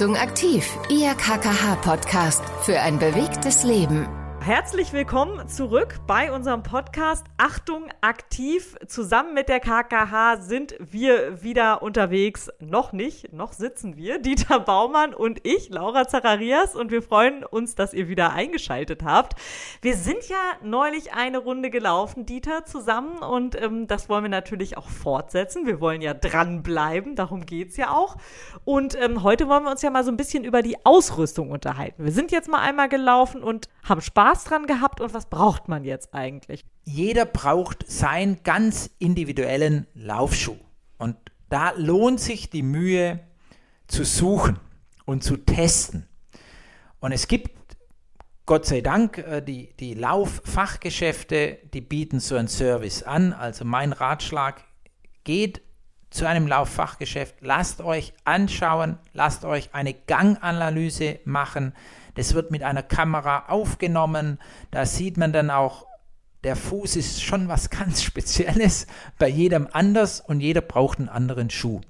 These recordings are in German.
Achtung aktiv, Ihr KKH-Podcast für ein bewegtes Leben. Herzlich willkommen zurück bei unserem Podcast Achtung aktiv. Zusammen mit der KKH sind wir wieder unterwegs. Noch nicht, noch sitzen wir, Dieter Baumann und ich, Laura Zacharias, und wir freuen uns, dass ihr wieder eingeschaltet habt. Wir sind ja neulich eine Runde gelaufen, Dieter, zusammen und ähm, das wollen wir natürlich auch fortsetzen. Wir wollen ja dranbleiben, darum geht es ja auch. Und ähm, heute wollen wir uns ja mal so ein bisschen über die Ausrüstung unterhalten. Wir sind jetzt mal einmal gelaufen und haben Spaß Spaß dran gehabt und was braucht man jetzt eigentlich? Jeder braucht seinen ganz individuellen Laufschuh. Und da lohnt sich die Mühe zu suchen und zu testen. Und es gibt Gott sei Dank, äh, die, die Lauffachgeschäfte, die bieten so einen Service an. Also mein Ratschlag, geht zu einem Lauffachgeschäft, lasst euch anschauen, lasst euch eine Ganganalyse machen, das wird mit einer Kamera aufgenommen. Da sieht man dann auch, der Fuß ist schon was ganz Spezielles, bei jedem anders und jeder braucht einen anderen Schuh.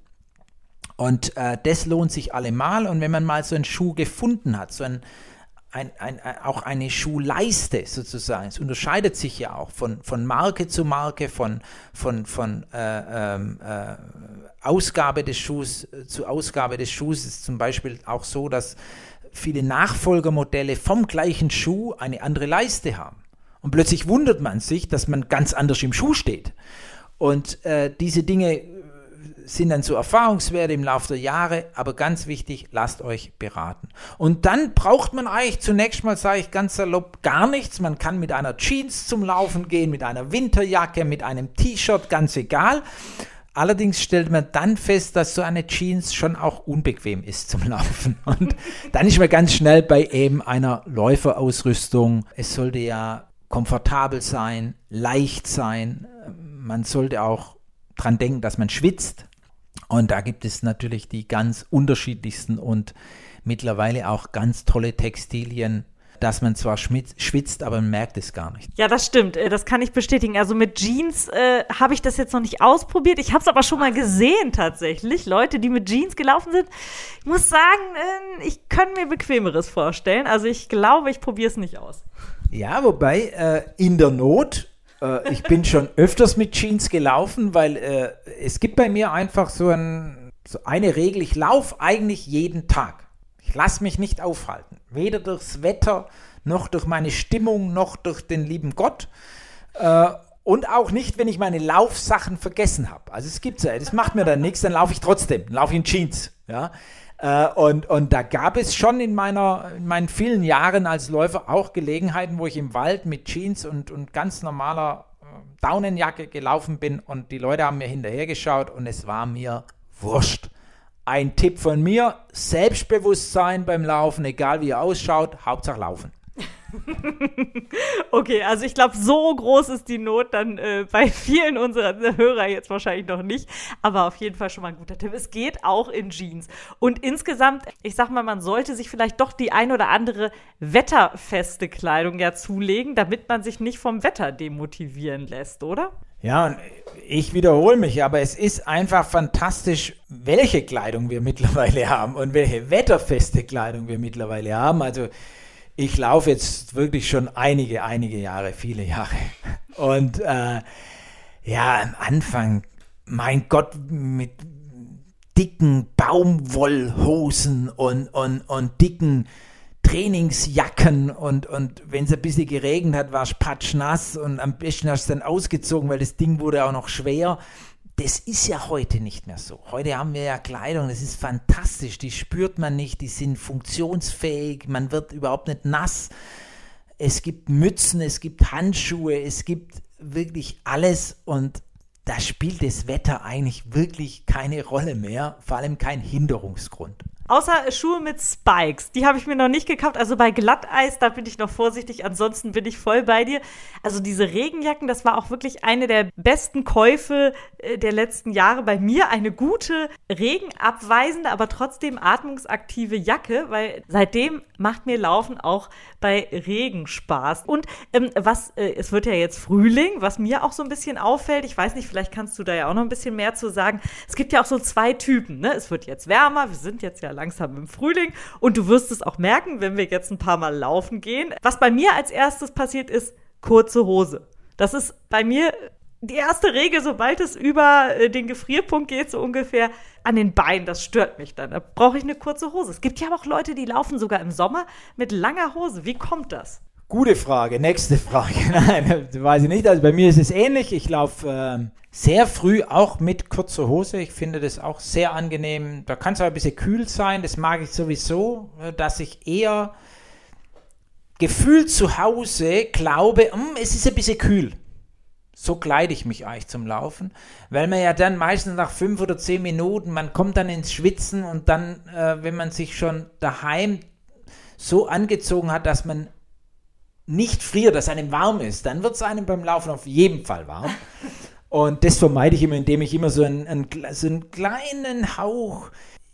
Und äh, das lohnt sich allemal. Und wenn man mal so einen Schuh gefunden hat, so ein, ein, ein, auch eine Schuhleiste sozusagen. Es unterscheidet sich ja auch von, von Marke zu Marke, von, von, von äh, ähm, äh, Ausgabe des Schuhs zu Ausgabe des Schuhs. Es ist zum Beispiel auch so, dass viele Nachfolgermodelle vom gleichen Schuh eine andere Leiste haben. Und plötzlich wundert man sich, dass man ganz anders im Schuh steht. Und äh, diese Dinge sind dann so Erfahrungswerte im Laufe der Jahre, aber ganz wichtig, lasst euch beraten. Und dann braucht man eigentlich zunächst mal, sage ich ganz salopp, gar nichts. Man kann mit einer Jeans zum Laufen gehen, mit einer Winterjacke, mit einem T-Shirt, ganz egal. Allerdings stellt man dann fest, dass so eine Jeans schon auch unbequem ist zum Laufen. Und dann ist man ganz schnell bei eben einer Läuferausrüstung. Es sollte ja komfortabel sein, leicht sein. Man sollte auch dran denken, dass man schwitzt. Und da gibt es natürlich die ganz unterschiedlichsten und mittlerweile auch ganz tolle Textilien, dass man zwar schwitzt, aber man merkt es gar nicht. Ja, das stimmt. Äh, das kann ich bestätigen. Also mit Jeans äh, habe ich das jetzt noch nicht ausprobiert. Ich habe es aber schon mal gesehen tatsächlich. Leute, die mit Jeans gelaufen sind. Ich muss sagen, äh, ich könnte mir bequemeres vorstellen. Also ich glaube, ich probiere es nicht aus. Ja, wobei äh, in der Not äh, ich bin schon öfters mit Jeans gelaufen, weil äh, es gibt bei mir einfach so, ein, so eine Regel, ich laufe eigentlich jeden Tag. Ich lasse mich nicht aufhalten. Weder durchs Wetter, noch durch meine Stimmung, noch durch den lieben Gott. Äh, und auch nicht, wenn ich meine Laufsachen vergessen habe. Also es gibt ja, das macht mir dann nichts, dann laufe ich trotzdem, laufe ich in Jeans. Ja? Äh, und, und da gab es schon in, meiner, in meinen vielen Jahren als Läufer auch Gelegenheiten, wo ich im Wald mit Jeans und, und ganz normaler äh, Daunenjacke gelaufen bin und die Leute haben mir hinterhergeschaut und es war mir wurscht. Ein Tipp von mir, Selbstbewusstsein beim Laufen, egal wie ihr ausschaut, Hauptsache laufen. okay, also ich glaube, so groß ist die Not dann äh, bei vielen unserer Hörer jetzt wahrscheinlich noch nicht. Aber auf jeden Fall schon mal ein guter Tipp. Es geht auch in Jeans. Und insgesamt, ich sag mal, man sollte sich vielleicht doch die ein oder andere wetterfeste Kleidung ja zulegen, damit man sich nicht vom Wetter demotivieren lässt, oder? Ja, und ich wiederhole mich, aber es ist einfach fantastisch, welche Kleidung wir mittlerweile haben und welche wetterfeste Kleidung wir mittlerweile haben. Also ich laufe jetzt wirklich schon einige, einige Jahre, viele Jahre. Und äh, ja, am Anfang, mein Gott, mit dicken Baumwollhosen und, und, und dicken Trainingsjacken und, und wenn es ein bisschen geregnet hat, war es patschnass und am besten hast du dann ausgezogen, weil das Ding wurde auch noch schwer. Das ist ja heute nicht mehr so. Heute haben wir ja Kleidung, das ist fantastisch, die spürt man nicht, die sind funktionsfähig, man wird überhaupt nicht nass. Es gibt Mützen, es gibt Handschuhe, es gibt wirklich alles und da spielt das Wetter eigentlich wirklich keine Rolle mehr, vor allem kein Hinderungsgrund. Außer Schuhe mit Spikes. Die habe ich mir noch nicht gekauft. Also bei Glatteis, da bin ich noch vorsichtig. Ansonsten bin ich voll bei dir. Also diese Regenjacken, das war auch wirklich eine der besten Käufe äh, der letzten Jahre bei mir. Eine gute, regenabweisende, aber trotzdem atmungsaktive Jacke, weil seitdem macht mir Laufen auch bei Regen Spaß. Und ähm, was, äh, es wird ja jetzt Frühling, was mir auch so ein bisschen auffällt. Ich weiß nicht, vielleicht kannst du da ja auch noch ein bisschen mehr zu sagen. Es gibt ja auch so zwei Typen. Ne? Es wird jetzt wärmer. Wir sind jetzt ja langsam im Frühling. Und du wirst es auch merken, wenn wir jetzt ein paar Mal laufen gehen. Was bei mir als erstes passiert ist, kurze Hose. Das ist bei mir die erste Regel, sobald es über äh, den Gefrierpunkt geht, so ungefähr an den Beinen, das stört mich dann. Da brauche ich eine kurze Hose. Es gibt ja auch Leute, die laufen sogar im Sommer mit langer Hose. Wie kommt das? Gute Frage. Nächste Frage. Nein, weiß ich nicht. Also bei mir ist es ähnlich. Ich laufe äh, sehr früh auch mit kurzer Hose. Ich finde das auch sehr angenehm. Da kann es auch ein bisschen kühl sein. Das mag ich sowieso, äh, dass ich eher gefühlt zu Hause glaube, hm, es ist ein bisschen kühl so kleide ich mich eigentlich zum Laufen, weil man ja dann meistens nach fünf oder zehn Minuten, man kommt dann ins Schwitzen und dann, äh, wenn man sich schon daheim so angezogen hat, dass man nicht friert, dass einem warm ist, dann wird es einem beim Laufen auf jeden Fall warm. Und das vermeide ich immer, indem ich immer so einen, einen, so einen kleinen Hauch,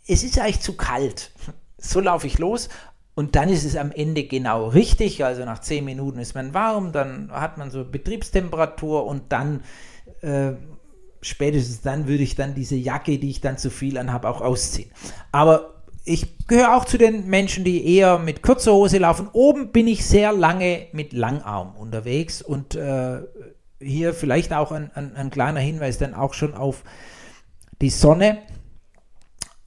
es ist eigentlich zu kalt. So laufe ich los und dann ist es am Ende genau richtig. Also nach zehn Minuten ist man warm, dann hat man so Betriebstemperatur und dann äh, spätestens dann würde ich dann diese Jacke, die ich dann zu viel anhabe, auch ausziehen. Aber ich gehöre auch zu den Menschen, die eher mit kurzer Hose laufen. Oben bin ich sehr lange mit Langarm unterwegs und äh, hier vielleicht auch ein, ein, ein kleiner Hinweis dann auch schon auf die Sonne.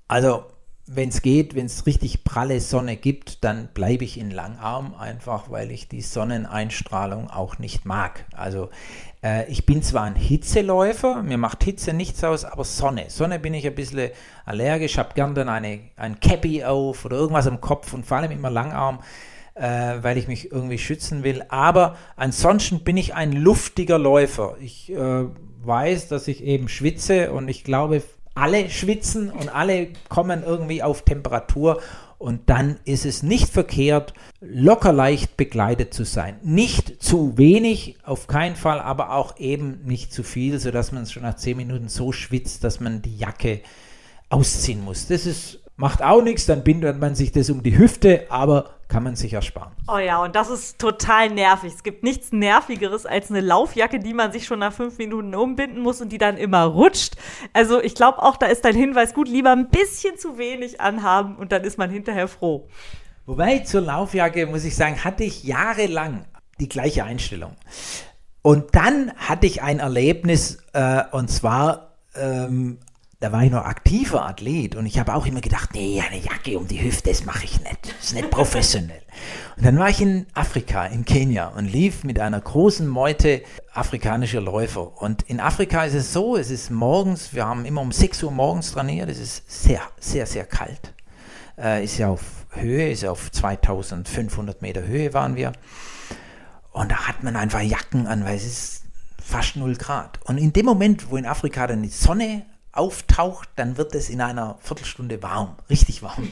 Also wenn es geht, wenn es richtig pralle Sonne gibt, dann bleibe ich in Langarm, einfach weil ich die Sonneneinstrahlung auch nicht mag. Also äh, ich bin zwar ein Hitzeläufer, mir macht Hitze nichts aus, aber Sonne. Sonne bin ich ein bisschen allergisch, habe gern dann eine, ein Cappy auf oder irgendwas am Kopf und vor allem immer Langarm, äh, weil ich mich irgendwie schützen will. Aber ansonsten bin ich ein luftiger Läufer. Ich äh, weiß, dass ich eben schwitze und ich glaube, alle schwitzen und alle kommen irgendwie auf Temperatur und dann ist es nicht verkehrt, locker leicht bekleidet zu sein. Nicht zu wenig, auf keinen Fall, aber auch eben nicht zu viel, sodass man schon nach zehn Minuten so schwitzt, dass man die Jacke ausziehen muss. Das ist, macht auch nichts, dann bindet man sich das um die Hüfte, aber kann man sich ersparen. Oh ja, und das ist total nervig. Es gibt nichts Nervigeres als eine Laufjacke, die man sich schon nach fünf Minuten umbinden muss und die dann immer rutscht. Also ich glaube auch, da ist dein Hinweis gut, lieber ein bisschen zu wenig anhaben und dann ist man hinterher froh. Wobei zur Laufjacke, muss ich sagen, hatte ich jahrelang die gleiche Einstellung. Und dann hatte ich ein Erlebnis, äh, und zwar ähm, da war ich noch aktiver Athlet und ich habe auch immer gedacht, nee, eine Jacke um die Hüfte, das mache ich nicht. Das ist nicht professionell. Und dann war ich in Afrika, in Kenia und lief mit einer großen Meute afrikanischer Läufer. Und in Afrika ist es so, es ist morgens, wir haben immer um 6 Uhr morgens trainiert, es ist sehr, sehr, sehr kalt. Äh, ist ja auf Höhe, ist ja auf 2500 Meter Höhe waren wir. Und da hat man einfach Jacken an, weil es ist fast 0 Grad. Und in dem Moment, wo in Afrika dann die Sonne auftaucht, dann wird es in einer Viertelstunde warm, richtig warm.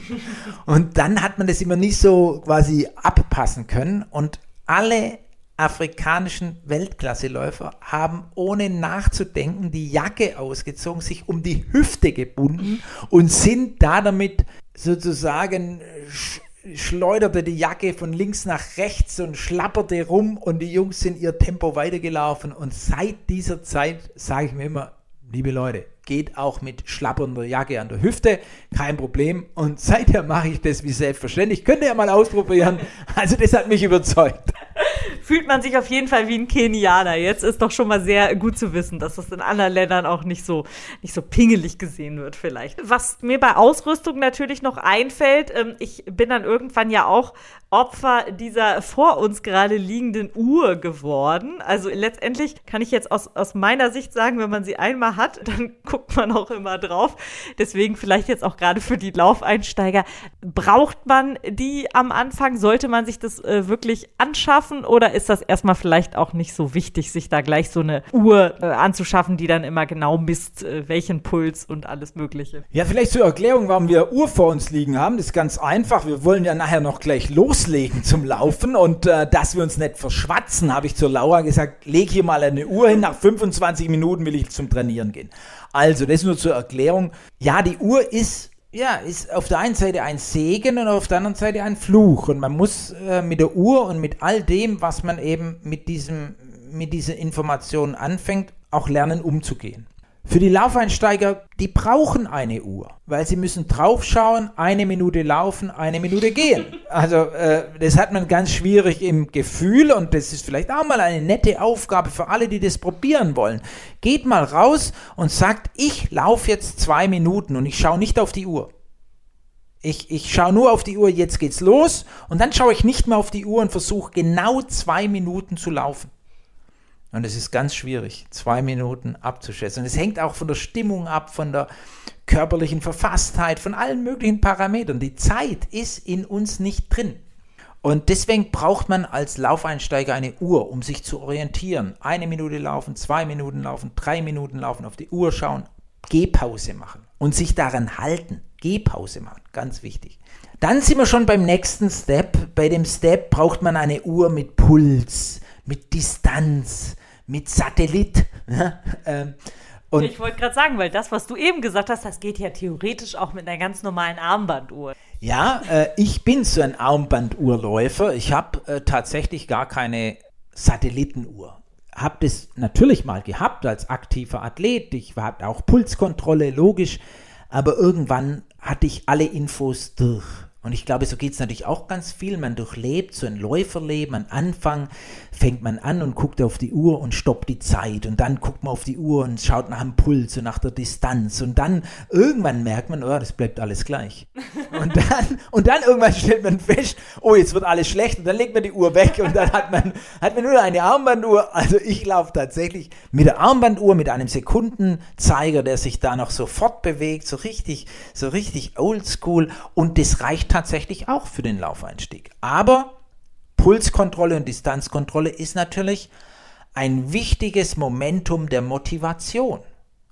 Und dann hat man das immer nicht so quasi abpassen können und alle afrikanischen Weltklasseläufer haben ohne nachzudenken die Jacke ausgezogen, sich um die Hüfte gebunden und sind da damit sozusagen schleuderte die Jacke von links nach rechts und schlapperte rum und die Jungs sind ihr Tempo weitergelaufen und seit dieser Zeit sage ich mir immer, liebe Leute, geht auch mit schlappernder Jacke an der Hüfte, kein Problem. Und seither mache ich das wie selbstverständlich. Könnt ihr ja mal ausprobieren. Also das hat mich überzeugt. Fühlt man sich auf jeden Fall wie ein Kenianer. Jetzt ist doch schon mal sehr gut zu wissen, dass das in anderen Ländern auch nicht so, nicht so pingelig gesehen wird vielleicht. Was mir bei Ausrüstung natürlich noch einfällt, ähm, ich bin dann irgendwann ja auch Opfer dieser vor uns gerade liegenden Uhr geworden. Also letztendlich kann ich jetzt aus, aus meiner Sicht sagen, wenn man sie einmal hat, dann guckt man auch immer drauf. Deswegen vielleicht jetzt auch gerade für die Laufeinsteiger. Braucht man die am Anfang? Sollte man sich das äh, wirklich anschaffen oder ist das erstmal vielleicht auch nicht so wichtig, sich da gleich so eine Uhr äh, anzuschaffen, die dann immer genau misst, äh, welchen Puls und alles Mögliche? Ja, vielleicht zur Erklärung, warum wir Uhr vor uns liegen haben. Das ist ganz einfach. Wir wollen ja nachher noch gleich los loslegen zum Laufen und äh, dass wir uns nicht verschwatzen, habe ich zur Laura gesagt, leg hier mal eine Uhr hin, nach 25 Minuten will ich zum Trainieren gehen. Also, das nur zur Erklärung. Ja, die Uhr ist ja, ist auf der einen Seite ein Segen und auf der anderen Seite ein Fluch. Und man muss äh, mit der Uhr und mit all dem, was man eben mit, diesem, mit dieser Information anfängt, auch lernen umzugehen. Für die Laufeinsteiger, die brauchen eine Uhr, weil sie müssen draufschauen, eine Minute laufen, eine Minute gehen. Also äh, das hat man ganz schwierig im Gefühl und das ist vielleicht auch mal eine nette Aufgabe für alle, die das probieren wollen. Geht mal raus und sagt, ich laufe jetzt zwei Minuten und ich schaue nicht auf die Uhr. Ich, ich schaue nur auf die Uhr, jetzt geht's los und dann schaue ich nicht mehr auf die Uhr und versuche genau zwei Minuten zu laufen. Und es ist ganz schwierig, zwei Minuten abzuschätzen. Und es hängt auch von der Stimmung ab, von der körperlichen Verfasstheit, von allen möglichen Parametern. Die Zeit ist in uns nicht drin. Und deswegen braucht man als Laufeinsteiger eine Uhr, um sich zu orientieren. Eine Minute laufen, zwei Minuten laufen, drei Minuten laufen, auf die Uhr schauen, Gehpause machen und sich daran halten. Gehpause machen, ganz wichtig. Dann sind wir schon beim nächsten Step. Bei dem Step braucht man eine Uhr mit Puls, mit Distanz, mit Satellit. Ne? Ähm, und ich wollte gerade sagen, weil das, was du eben gesagt hast, das geht ja theoretisch auch mit einer ganz normalen Armbanduhr. Ja, äh, ich bin so ein Armbanduhrläufer. Ich habe äh, tatsächlich gar keine Satellitenuhr. Habe das natürlich mal gehabt als aktiver Athlet. Ich habe auch Pulskontrolle, logisch. Aber irgendwann hatte ich alle Infos durch. Und ich glaube, so geht es natürlich auch ganz viel. Man durchlebt so ein Läuferleben. Am Anfang fängt man an und guckt auf die Uhr und stoppt die Zeit. Und dann guckt man auf die Uhr und schaut nach dem Puls und nach der Distanz. Und dann irgendwann merkt man, oh, das bleibt alles gleich. Und dann, und dann irgendwann stellt man fest, oh, jetzt wird alles schlecht. Und dann legt man die Uhr weg und dann hat man, hat man nur eine Armbanduhr. Also ich laufe tatsächlich mit der Armbanduhr, mit einem Sekundenzeiger, der sich da noch so fortbewegt, so richtig, so richtig oldschool. Und das reicht tatsächlich auch für den Laufeinstieg. Aber Pulskontrolle und Distanzkontrolle ist natürlich ein wichtiges Momentum der Motivation,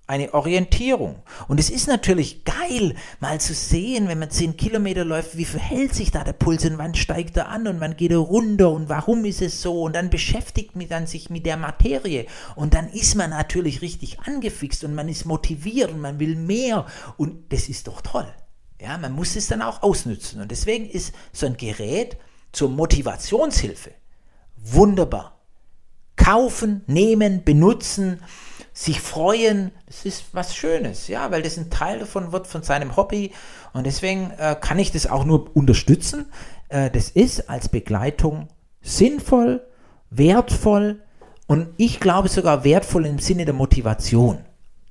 eine Orientierung. Und es ist natürlich geil, mal zu sehen, wenn man 10 Kilometer läuft, wie verhält sich da der Puls und wann steigt er an und wann geht er runter und warum ist es so und dann beschäftigt man sich mit der Materie und dann ist man natürlich richtig angefixt und man ist motiviert und man will mehr und das ist doch toll. Ja, man muss es dann auch ausnützen. Und deswegen ist so ein Gerät zur Motivationshilfe wunderbar. Kaufen, nehmen, benutzen, sich freuen, das ist was Schönes, ja, weil das ein Teil davon wird von seinem Hobby und deswegen äh, kann ich das auch nur unterstützen. Äh, das ist als Begleitung sinnvoll, wertvoll und ich glaube sogar wertvoll im Sinne der Motivation.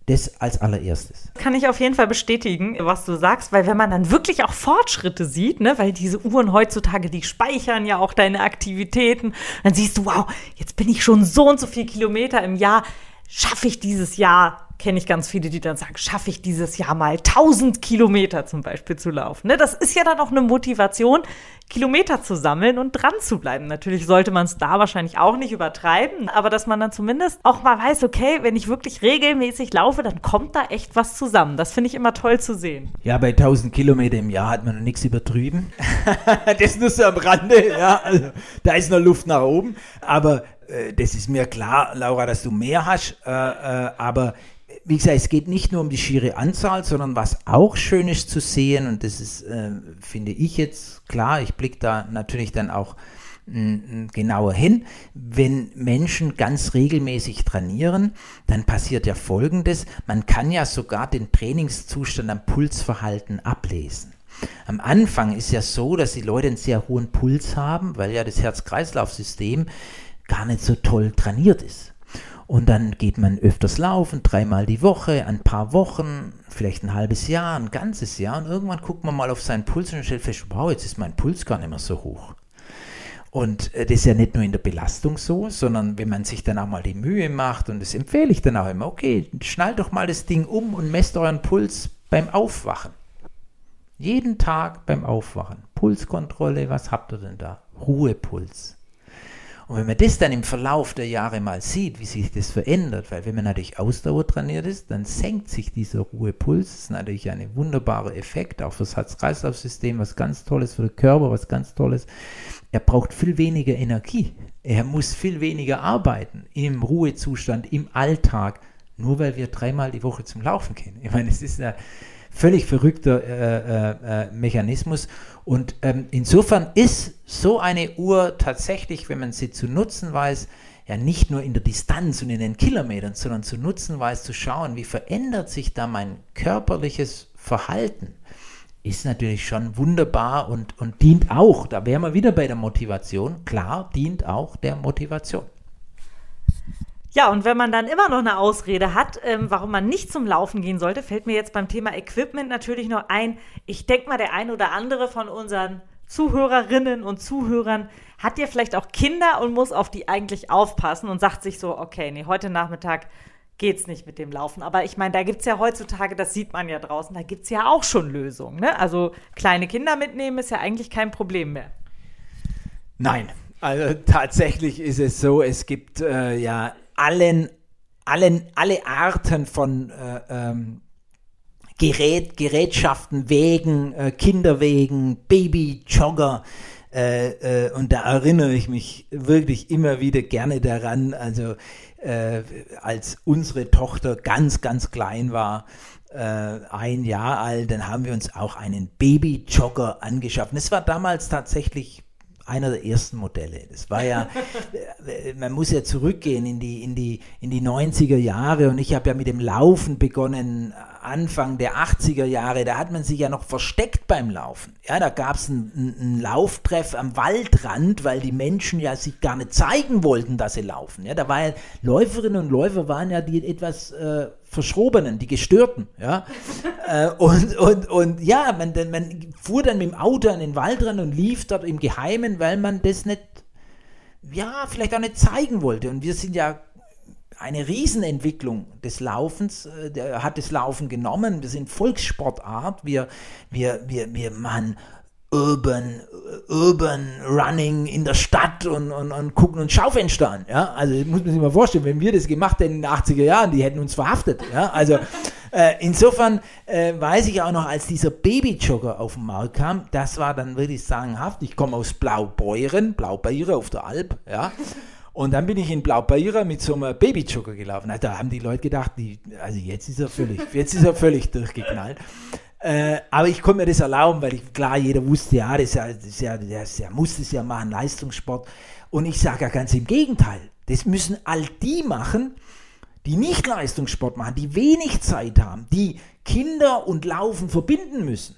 Das als allererstes. Kann ich auf jeden Fall bestätigen, was du sagst, weil wenn man dann wirklich auch Fortschritte sieht, ne, weil diese Uhren heutzutage, die speichern ja auch deine Aktivitäten, dann siehst du, wow, jetzt bin ich schon so und so viel Kilometer im Jahr, schaffe ich dieses Jahr kenne ich ganz viele, die dann sagen, schaffe ich dieses Jahr mal 1000 Kilometer zum Beispiel zu laufen. Ne? Das ist ja dann auch eine Motivation, Kilometer zu sammeln und dran zu bleiben. Natürlich sollte man es da wahrscheinlich auch nicht übertreiben, aber dass man dann zumindest auch mal weiß, okay, wenn ich wirklich regelmäßig laufe, dann kommt da echt was zusammen. Das finde ich immer toll zu sehen. Ja, bei 1000 Kilometer im Jahr hat man noch nichts übertrieben. das nur so am Rande, ja, also da ist noch Luft nach oben. Aber äh, das ist mir klar, Laura, dass du mehr hast, äh, äh, aber wie gesagt, es geht nicht nur um die schiere Anzahl, sondern was auch schön ist zu sehen, und das ist, äh, finde ich jetzt klar, ich blicke da natürlich dann auch mh, genauer hin, wenn Menschen ganz regelmäßig trainieren, dann passiert ja Folgendes, man kann ja sogar den Trainingszustand am Pulsverhalten ablesen. Am Anfang ist ja so, dass die Leute einen sehr hohen Puls haben, weil ja das Herz-Kreislauf-System gar nicht so toll trainiert ist. Und dann geht man öfters laufen, dreimal die Woche, ein paar Wochen, vielleicht ein halbes Jahr, ein ganzes Jahr. Und irgendwann guckt man mal auf seinen Puls und stellt fest, wow, jetzt ist mein Puls gar nicht mehr so hoch. Und äh, das ist ja nicht nur in der Belastung so, sondern wenn man sich dann auch mal die Mühe macht, und das empfehle ich dann auch immer, okay, schnallt doch mal das Ding um und messt euren Puls beim Aufwachen. Jeden Tag beim Aufwachen. Pulskontrolle, was habt ihr denn da? Ruhepuls. Und wenn man das dann im Verlauf der Jahre mal sieht, wie sich das verändert, weil wenn man natürlich Ausdauer trainiert ist, dann senkt sich dieser Ruhepuls. Das ist natürlich ein wunderbarer Effekt, auch für das Herz-Kreislauf-System, was ganz Tolles, für den Körper, was ganz Tolles. Er braucht viel weniger Energie. Er muss viel weniger arbeiten im Ruhezustand, im Alltag, nur weil wir dreimal die Woche zum Laufen gehen. Ich meine, es ist ein völlig verrückter äh, äh, äh Mechanismus. Und ähm, insofern ist so eine Uhr tatsächlich, wenn man sie zu nutzen weiß, ja nicht nur in der Distanz und in den Kilometern, sondern zu nutzen weiß, zu schauen, wie verändert sich da mein körperliches Verhalten, ist natürlich schon wunderbar und, und dient auch, da wären wir wieder bei der Motivation, klar, dient auch der Motivation. Ja, und wenn man dann immer noch eine Ausrede hat, ähm, warum man nicht zum Laufen gehen sollte, fällt mir jetzt beim Thema Equipment natürlich noch ein. Ich denke mal, der ein oder andere von unseren Zuhörerinnen und Zuhörern hat ja vielleicht auch Kinder und muss auf die eigentlich aufpassen und sagt sich so, okay, nee, heute Nachmittag geht's nicht mit dem Laufen. Aber ich meine, da gibt es ja heutzutage, das sieht man ja draußen, da gibt es ja auch schon Lösungen. Ne? Also kleine Kinder mitnehmen ist ja eigentlich kein Problem mehr. Nein, also tatsächlich ist es so, es gibt äh, ja allen, allen, alle Arten von äh, ähm, Gerät, Gerätschaften, Wegen, äh, Kinderwegen, Baby-Jogger. Äh, äh, und da erinnere ich mich wirklich immer wieder gerne daran, also äh, als unsere Tochter ganz, ganz klein war, äh, ein Jahr alt, dann haben wir uns auch einen Baby-Jogger angeschafft. Es war damals tatsächlich einer der ersten Modelle. Das war ja, man muss ja zurückgehen in die, in die, in die 90er Jahre und ich habe ja mit dem Laufen begonnen, Anfang der 80er Jahre, da hat man sich ja noch versteckt beim Laufen. Ja, da gab es einen, einen Lauftreff am Waldrand, weil die Menschen ja sich gar nicht zeigen wollten, dass sie laufen. Ja, da waren ja Läuferinnen und Läufer waren ja die etwas äh, Verschrobenen, die Gestörten, ja. äh, und, und, und ja, man, man fuhr dann mit dem Auto an den Wald ran und lief dort im Geheimen, weil man das nicht, ja, vielleicht auch nicht zeigen wollte. Und wir sind ja eine Riesenentwicklung des Laufens, äh, hat das Laufen genommen. Wir sind Volkssportart, wir, wir, wir, wir machen Urban, Urban Running in der Stadt und, und, und gucken uns Schaufenster an. Ja? Also muss man sich mal vorstellen, wenn wir das gemacht hätten in den 80er Jahren, die hätten uns verhaftet. Ja? Also äh, insofern äh, weiß ich auch noch, als dieser Babyjogger auf den Markt kam, das war dann wirklich sagenhaft. Ich komme aus Blaubeuren, Blaubeuren auf der Alp, ja. Und dann bin ich in Blaubeuren mit so einem Babyjogger gelaufen. Also, da haben die Leute gedacht, die, also jetzt ist er völlig, jetzt ist er völlig durchgeknallt. Äh, aber ich konnte mir das erlauben, weil ich, klar, jeder wusste, ja, das, das, ja, das ja, muss das ja machen, Leistungssport. Und ich sage ja ganz im Gegenteil, das müssen all die machen, die nicht Leistungssport machen, die wenig Zeit haben, die Kinder und Laufen verbinden müssen.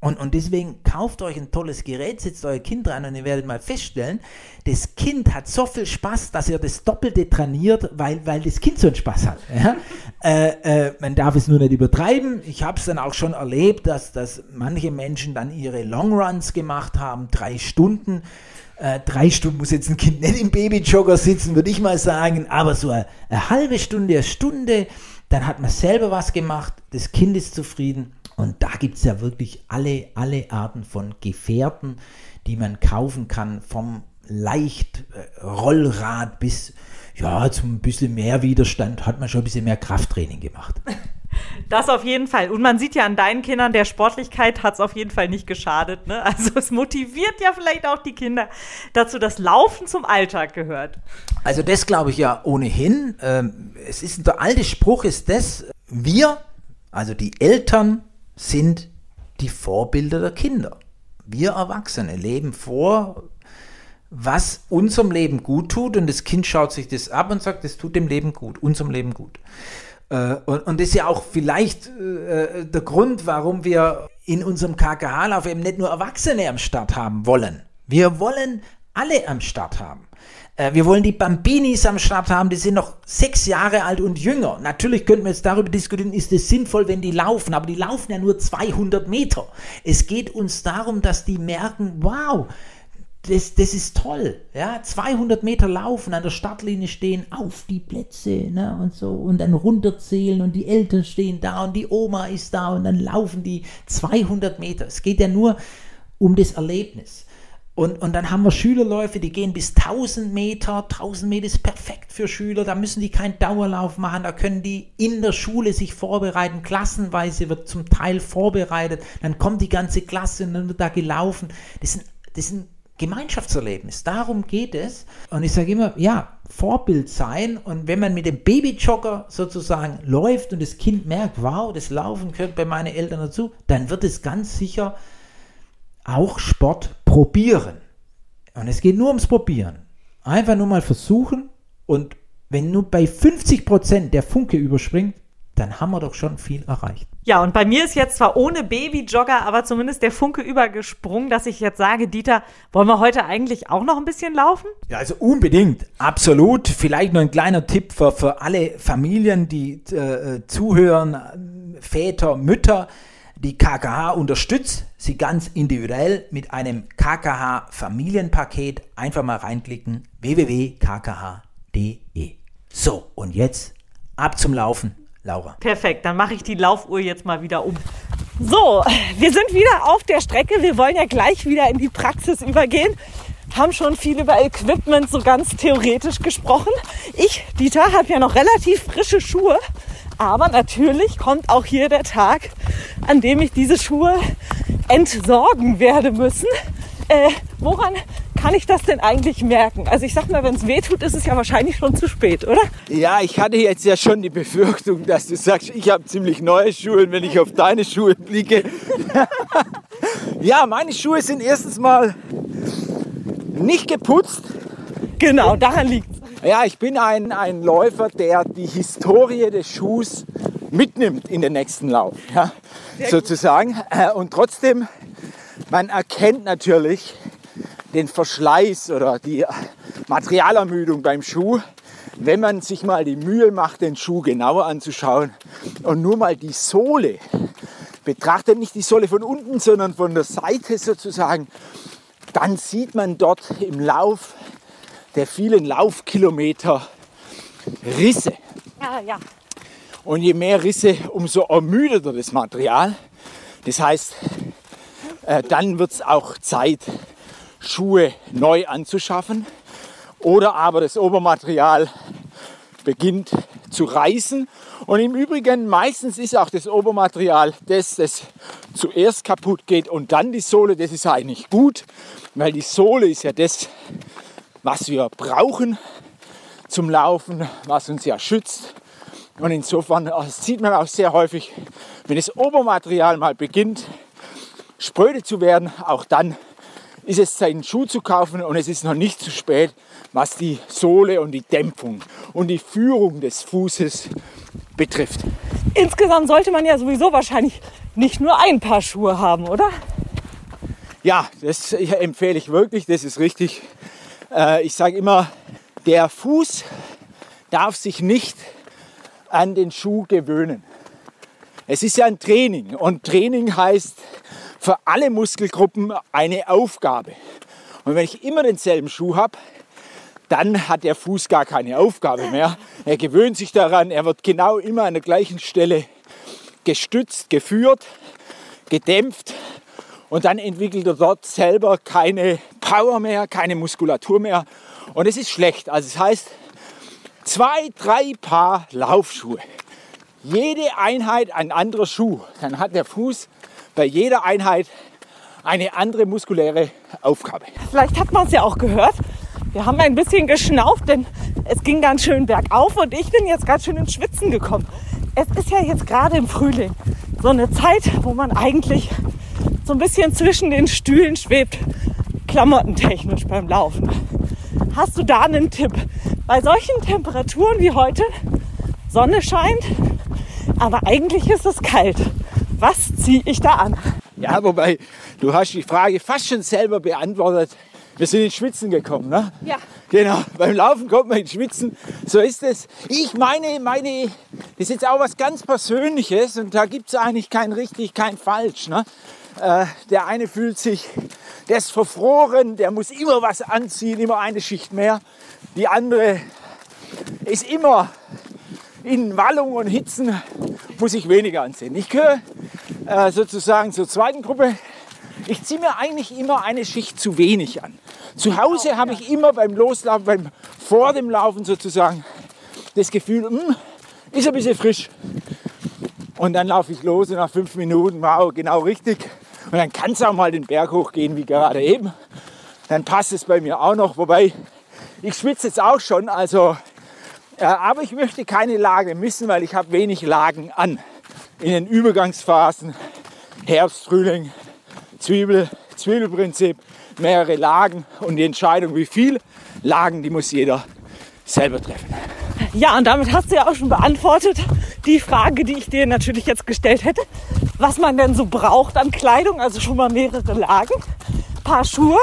Und, und deswegen kauft euch ein tolles Gerät, setzt euer Kind rein und ihr werdet mal feststellen, das Kind hat so viel Spaß, dass ihr das Doppelte trainiert, weil, weil das Kind so einen Spaß hat. Ja? äh, äh, man darf es nur nicht übertreiben. Ich habe es dann auch schon erlebt, dass, dass manche Menschen dann ihre Longruns gemacht haben, drei Stunden. Äh, drei Stunden muss jetzt ein Kind nicht im Babyjogger sitzen, würde ich mal sagen, aber so eine, eine halbe Stunde, eine Stunde, dann hat man selber was gemacht, das Kind ist zufrieden und da gibt es ja wirklich alle, alle Arten von Gefährten, die man kaufen kann, vom Leichtrollrad äh, bis ja, zum bisschen mehr Widerstand hat man schon ein bisschen mehr Krafttraining gemacht. Das auf jeden Fall. Und man sieht ja an deinen Kindern, der Sportlichkeit hat es auf jeden Fall nicht geschadet. Ne? Also es motiviert ja vielleicht auch die Kinder dazu, dass Laufen zum Alltag gehört. Also das glaube ich ja ohnehin. Ähm, es ist der alte Spruch ist das, wir, also die Eltern, sind die Vorbilder der Kinder. Wir Erwachsene leben vor, was unserem Leben gut tut und das Kind schaut sich das ab und sagt, das tut dem Leben gut, unserem Leben gut. Äh, und, das ist ja auch vielleicht äh, der Grund, warum wir in unserem KKH-Lauf eben nicht nur Erwachsene am Start haben wollen. Wir wollen alle am Start haben. Äh, wir wollen die Bambinis am Start haben, die sind noch sechs Jahre alt und jünger. Natürlich könnten wir jetzt darüber diskutieren, ist es sinnvoll, wenn die laufen, aber die laufen ja nur 200 Meter. Es geht uns darum, dass die merken, wow, das, das ist toll. Ja, 200 Meter laufen, an der Startlinie stehen, auf die Plätze ne, und so und dann runterzählen und die Eltern stehen da und die Oma ist da und dann laufen die 200 Meter. Es geht ja nur um das Erlebnis. Und, und dann haben wir Schülerläufe, die gehen bis 1000 Meter. 1000 Meter ist perfekt für Schüler. Da müssen die keinen Dauerlauf machen. Da können die in der Schule sich vorbereiten. Klassenweise wird zum Teil vorbereitet. Dann kommt die ganze Klasse und dann wird da gelaufen. Das ein, das ein Gemeinschaftserlebnis. Darum geht es. Und ich sage immer, ja, Vorbild sein. Und wenn man mit dem Babyjogger sozusagen läuft und das Kind merkt, wow, das Laufen gehört bei meinen Eltern dazu, dann wird es ganz sicher auch Sport probieren. Und es geht nur ums Probieren. Einfach nur mal versuchen Und wenn nur bei 50 Prozent der Funke überspringt, dann haben wir doch schon viel erreicht. Ja, und bei mir ist jetzt zwar ohne Babyjogger, aber zumindest der Funke übergesprungen, dass ich jetzt sage, Dieter, wollen wir heute eigentlich auch noch ein bisschen laufen? Ja, also unbedingt, absolut. Vielleicht nur ein kleiner Tipp für, für alle Familien, die äh, zuhören, Väter, Mütter. Die KKH unterstützt sie ganz individuell mit einem KKH Familienpaket. Einfach mal reinklicken www.kkh.de. So, und jetzt ab zum Laufen. Laura. Perfekt, dann mache ich die Laufuhr jetzt mal wieder um. So, wir sind wieder auf der Strecke. Wir wollen ja gleich wieder in die Praxis übergehen. Haben schon viel über Equipment so ganz theoretisch gesprochen. Ich, Dieter, habe ja noch relativ frische Schuhe. Aber natürlich kommt auch hier der Tag, an dem ich diese Schuhe entsorgen werde müssen. Äh, woran kann ich das denn eigentlich merken? Also ich sag mal, wenn es weh tut, ist es ja wahrscheinlich schon zu spät, oder? Ja, ich hatte jetzt ja schon die Befürchtung, dass du sagst, ich habe ziemlich neue Schuhe, wenn ich auf deine Schuhe blicke. ja, meine Schuhe sind erstens mal nicht geputzt. Genau, daran liegt Ja, ich bin ein, ein Läufer, der die Historie des Schuhs mitnimmt in den nächsten Lauf, ja, sozusagen. Äh, und trotzdem, man erkennt natürlich, den Verschleiß oder die Materialermüdung beim Schuh, wenn man sich mal die Mühe macht, den Schuh genauer anzuschauen und nur mal die Sohle betrachtet, nicht die Sohle von unten, sondern von der Seite sozusagen, dann sieht man dort im Lauf der vielen Laufkilometer Risse. Ja, ja. Und je mehr Risse, umso ermüdeter das Material. Das heißt, äh, dann wird es auch Zeit, Schuhe neu anzuschaffen. Oder aber das Obermaterial beginnt zu reißen. Und im Übrigen, meistens ist auch das Obermaterial das, das zuerst kaputt geht und dann die Sohle. Das ist eigentlich gut, weil die Sohle ist ja das, was wir brauchen zum Laufen, was uns ja schützt. Und insofern das sieht man auch sehr häufig, wenn das Obermaterial mal beginnt, spröde zu werden, auch dann ist es Zeit, einen Schuh zu kaufen und es ist noch nicht zu spät, was die Sohle und die Dämpfung und die Führung des Fußes betrifft. Insgesamt sollte man ja sowieso wahrscheinlich nicht nur ein Paar Schuhe haben, oder? Ja, das empfehle ich wirklich, das ist richtig. Äh, ich sage immer, der Fuß darf sich nicht an den Schuh gewöhnen. Es ist ja ein Training und Training heißt, für alle Muskelgruppen eine Aufgabe. Und wenn ich immer denselben Schuh habe, dann hat der Fuß gar keine Aufgabe mehr. Er gewöhnt sich daran, er wird genau immer an der gleichen Stelle gestützt, geführt, gedämpft und dann entwickelt er dort selber keine Power mehr, keine Muskulatur mehr. Und es ist schlecht. Also das heißt, zwei, drei Paar Laufschuhe. Jede Einheit ein anderer Schuh. Dann hat der Fuß bei jeder Einheit eine andere muskuläre Aufgabe. Vielleicht hat man es ja auch gehört. Wir haben ein bisschen geschnauft, denn es ging ganz schön bergauf und ich bin jetzt ganz schön ins Schwitzen gekommen. Es ist ja jetzt gerade im Frühling so eine Zeit, wo man eigentlich so ein bisschen zwischen den Stühlen schwebt, klamottentechnisch beim Laufen. Hast du da einen Tipp? Bei solchen Temperaturen wie heute, Sonne scheint, aber eigentlich ist es kalt was ziehe ich da an? Ja, wobei, du hast die Frage fast schon selber beantwortet. Wir sind ins Schwitzen gekommen, ne? Ja. Genau, beim Laufen kommt man ins Schwitzen. So ist es. Ich meine, meine, das ist jetzt auch was ganz Persönliches und da gibt es eigentlich kein richtig, kein falsch. Ne? Äh, der eine fühlt sich, der ist verfroren, der muss immer was anziehen, immer eine Schicht mehr. Die andere ist immer in Wallung und Hitzen muss ich weniger anziehen. Ich gehöre äh, sozusagen zur zweiten Gruppe. Ich ziehe mir eigentlich immer eine Schicht zu wenig an. Zu Hause habe ich immer beim Loslaufen, beim vor dem Laufen sozusagen das Gefühl, mh, hm, ist ein bisschen frisch. Und dann laufe ich los und nach fünf Minuten, wow, genau richtig. Und dann kann es auch mal den Berg hochgehen, wie gerade eben. Dann passt es bei mir auch noch. Wobei, ich schwitze jetzt auch schon. Also, äh, aber ich möchte keine Lage missen, weil ich habe wenig Lagen an in den Übergangsphasen Herbst, Frühling, Zwiebel, Zwiebelprinzip, mehrere Lagen und die Entscheidung, wie viel Lagen, die muss jeder selber treffen. Ja, und damit hast du ja auch schon beantwortet die Frage, die ich dir natürlich jetzt gestellt hätte, was man denn so braucht an Kleidung, also schon mal mehrere Lagen, Paar Schuhe,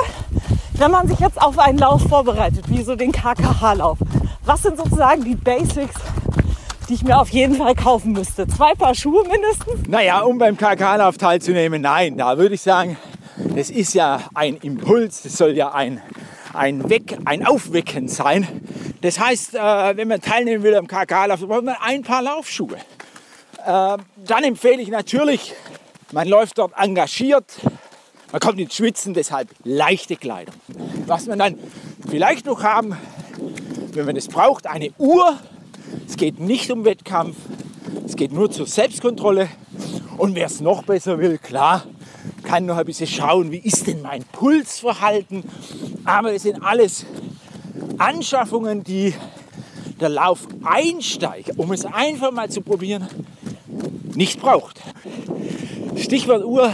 wenn man sich jetzt auf einen Lauf vorbereitet, wie so den KKH-Lauf. Was sind sozusagen die Basics, die ich mir auf jeden Fall kaufen müsste? Zwei Paar Schuhe mindestens? Naja, um beim KKH-Lauf teilzunehmen, nein, da würde ich sagen, das ist ja ein Impuls, das soll ja ein, ein, Weck, ein Aufwecken sein. Das heißt, äh, wenn man teilnehmen will am KKH-Lauf, braucht man ein paar Laufschuhe. Äh, dann empfehle ich natürlich, man läuft dort engagiert, man kommt ins Schwitzen, deshalb leichte Kleidung. Was man dann vielleicht noch haben, wenn man es braucht, eine Uhr. Es geht nicht um Wettkampf, es geht nur zur Selbstkontrolle. Und wer es noch besser will, klar, kann noch ein bisschen schauen, wie ist denn mein Pulsverhalten. Aber es sind alles Anschaffungen, die der Laufeinsteiger, um es einfach mal zu probieren, nicht braucht. Stichwort Uhr.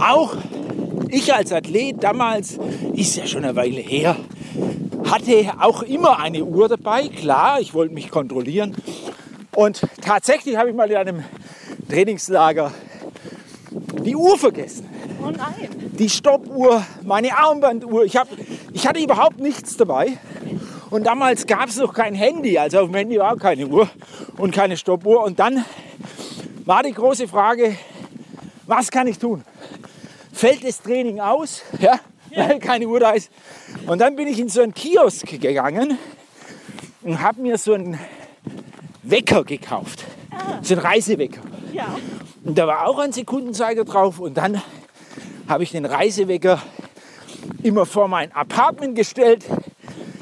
Auch ich als Athlet damals, ist ja schon eine Weile her, hatte auch immer eine Uhr dabei. Klar, ich wollte mich kontrollieren. Und tatsächlich habe ich mal in einem Trainingslager die Uhr vergessen. Oh nein. Die Stoppuhr, meine Armbanduhr. Ich, hab, ich hatte überhaupt nichts dabei. Und damals gab es noch kein Handy. Also auf dem Handy war auch keine Uhr und keine Stoppuhr. Und dann war die große Frage, was kann ich tun? Fällt das Training aus, ja, weil keine Uhr da ist? Und dann bin ich in so einen Kiosk gegangen und habe mir so einen Wecker gekauft. So einen Reisewecker. Ja. Und da war auch ein Sekundenzeiger drauf. Und dann habe ich den Reisewecker immer vor mein Apartment gestellt,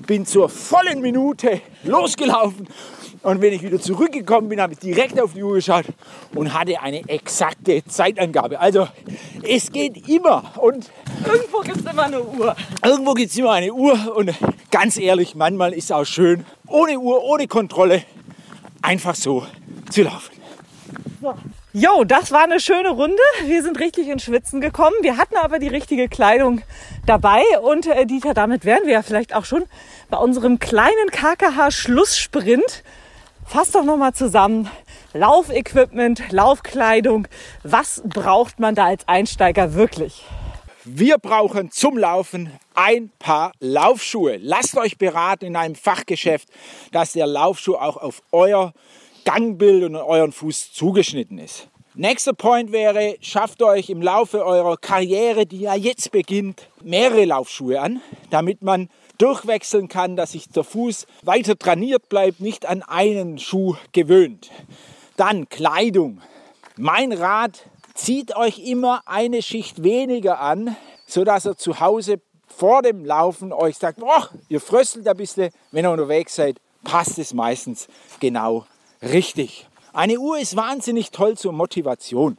bin zur vollen Minute losgelaufen. Und wenn ich wieder zurückgekommen bin, habe ich direkt auf die Uhr geschaut und hatte eine exakte Zeitangabe. Also es geht immer. Und Irgendwo gibt es immer eine Uhr. irgendwo gibt es immer eine Uhr. Und ganz ehrlich, manchmal ist es auch schön, ohne Uhr, ohne Kontrolle, einfach so zu laufen. Jo, das war eine schöne Runde. Wir sind richtig ins Schwitzen gekommen. Wir hatten aber die richtige Kleidung dabei. Und äh, Dieter, damit wären wir ja vielleicht auch schon bei unserem kleinen KKH-Schlusssprint. Fass doch nochmal zusammen. Laufequipment, Laufkleidung. Was braucht man da als Einsteiger wirklich? Wir brauchen zum Laufen ein paar Laufschuhe. Lasst euch beraten in einem Fachgeschäft, dass der Laufschuh auch auf euer Gangbild und euren Fuß zugeschnitten ist. Nächster Point wäre, schafft euch im Laufe eurer Karriere, die ja jetzt beginnt, mehrere Laufschuhe an, damit man durchwechseln kann, dass sich der Fuß weiter trainiert bleibt, nicht an einen Schuh gewöhnt. Dann Kleidung. Mein Rat, zieht euch immer eine Schicht weniger an, sodass ihr zu Hause vor dem Laufen euch sagt, boah, ihr fröstelt ein bisschen, wenn ihr unterwegs seid, passt es meistens genau richtig. Eine Uhr ist wahnsinnig toll zur Motivation.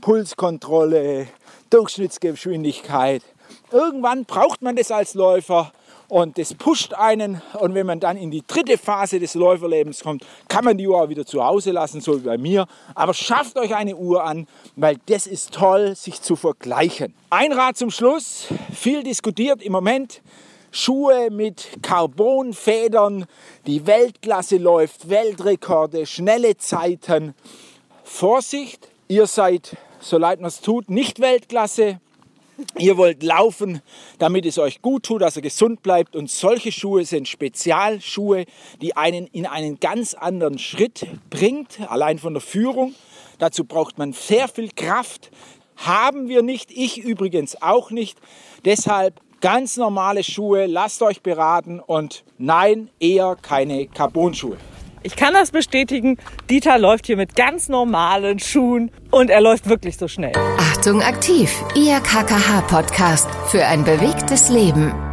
Pulskontrolle, Durchschnittsgeschwindigkeit. Irgendwann braucht man das als Läufer und das pusht einen. Und wenn man dann in die dritte Phase des Läuferlebens kommt, kann man die Uhr auch wieder zu Hause lassen, so wie bei mir. Aber schafft euch eine Uhr an, weil das ist toll, sich zu vergleichen. Ein Rat zum Schluss, viel diskutiert im Moment. Schuhe mit Carbonfedern, die Weltklasse läuft, Weltrekorde, schnelle Zeiten. Vorsicht, ihr seid, so leid man es tut, nicht Weltklasse. Ihr wollt laufen, damit es euch gut tut, dass ihr gesund bleibt. Und solche Schuhe sind Spezialschuhe, die einen in einen ganz anderen Schritt bringt, allein von der Führung. Dazu braucht man sehr viel Kraft. Haben wir nicht, ich übrigens auch nicht. Deshalb ganz normale Schuhe, lasst euch beraten und nein, eher keine Carbon-Schuhe. Ich kann das bestätigen. Dieter läuft hier mit ganz normalen Schuhen und er läuft wirklich so schnell. Achtung aktiv, Ihr KKH-Podcast für ein bewegtes Leben.